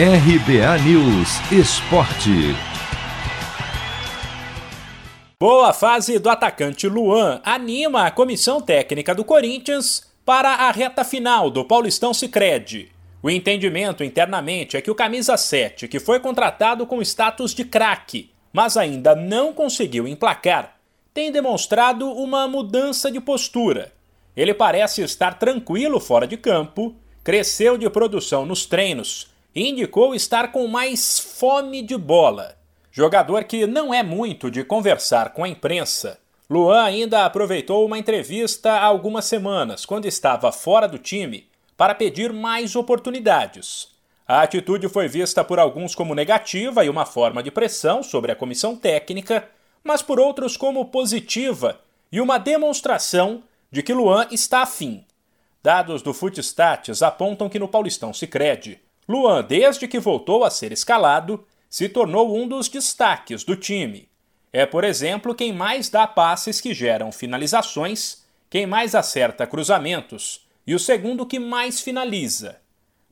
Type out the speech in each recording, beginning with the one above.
RBA News Esporte. Boa fase do atacante Luan anima a comissão técnica do Corinthians para a reta final do Paulistão Sicredi. O entendimento internamente é que o camisa 7, que foi contratado com status de craque, mas ainda não conseguiu emplacar, tem demonstrado uma mudança de postura. Ele parece estar tranquilo fora de campo, cresceu de produção nos treinos indicou estar com mais fome de bola. Jogador que não é muito de conversar com a imprensa, Luan ainda aproveitou uma entrevista há algumas semanas, quando estava fora do time, para pedir mais oportunidades. A atitude foi vista por alguns como negativa e uma forma de pressão sobre a comissão técnica, mas por outros como positiva e uma demonstração de que Luan está afim. Dados do Footstats apontam que no Paulistão Sicredi, Luan, desde que voltou a ser escalado, se tornou um dos destaques do time. É, por exemplo, quem mais dá passes que geram finalizações, quem mais acerta cruzamentos e o segundo que mais finaliza.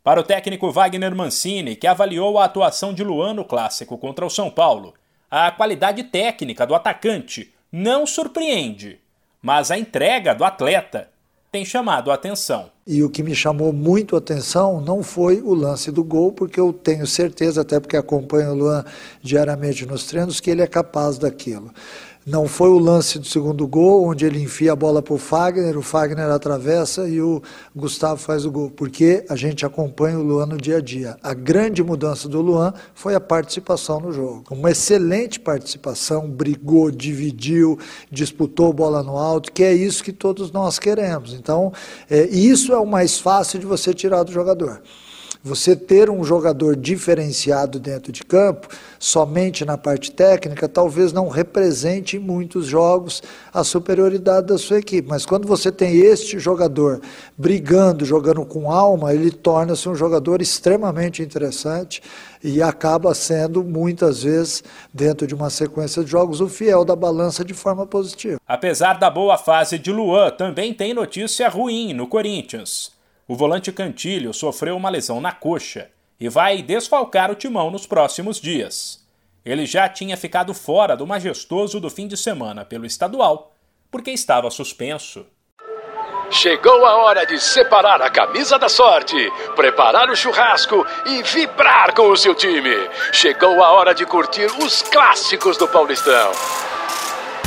Para o técnico Wagner Mancini, que avaliou a atuação de Luan no clássico contra o São Paulo, a qualidade técnica do atacante não surpreende, mas a entrega do atleta tem chamado a atenção. E o que me chamou muito a atenção não foi o lance do gol, porque eu tenho certeza, até porque acompanho o Luan diariamente nos treinos, que ele é capaz daquilo. Não foi o lance do segundo gol, onde ele enfia a bola para o Fagner, o Fagner atravessa e o Gustavo faz o gol, porque a gente acompanha o Luan no dia a dia. A grande mudança do Luan foi a participação no jogo. Uma excelente participação, brigou, dividiu, disputou bola no alto, que é isso que todos nós queremos. Então, é, isso é o mais fácil de você tirar do jogador. Você ter um jogador diferenciado dentro de campo, somente na parte técnica, talvez não represente em muitos jogos a superioridade da sua equipe. Mas quando você tem este jogador brigando, jogando com alma, ele torna-se um jogador extremamente interessante e acaba sendo, muitas vezes, dentro de uma sequência de jogos, o fiel da balança de forma positiva. Apesar da boa fase de Luan, também tem notícia ruim no Corinthians. O volante Cantilho sofreu uma lesão na coxa e vai desfalcar o timão nos próximos dias. Ele já tinha ficado fora do majestoso do fim de semana pelo estadual, porque estava suspenso. Chegou a hora de separar a camisa da sorte, preparar o churrasco e vibrar com o seu time. Chegou a hora de curtir os clássicos do Paulistão.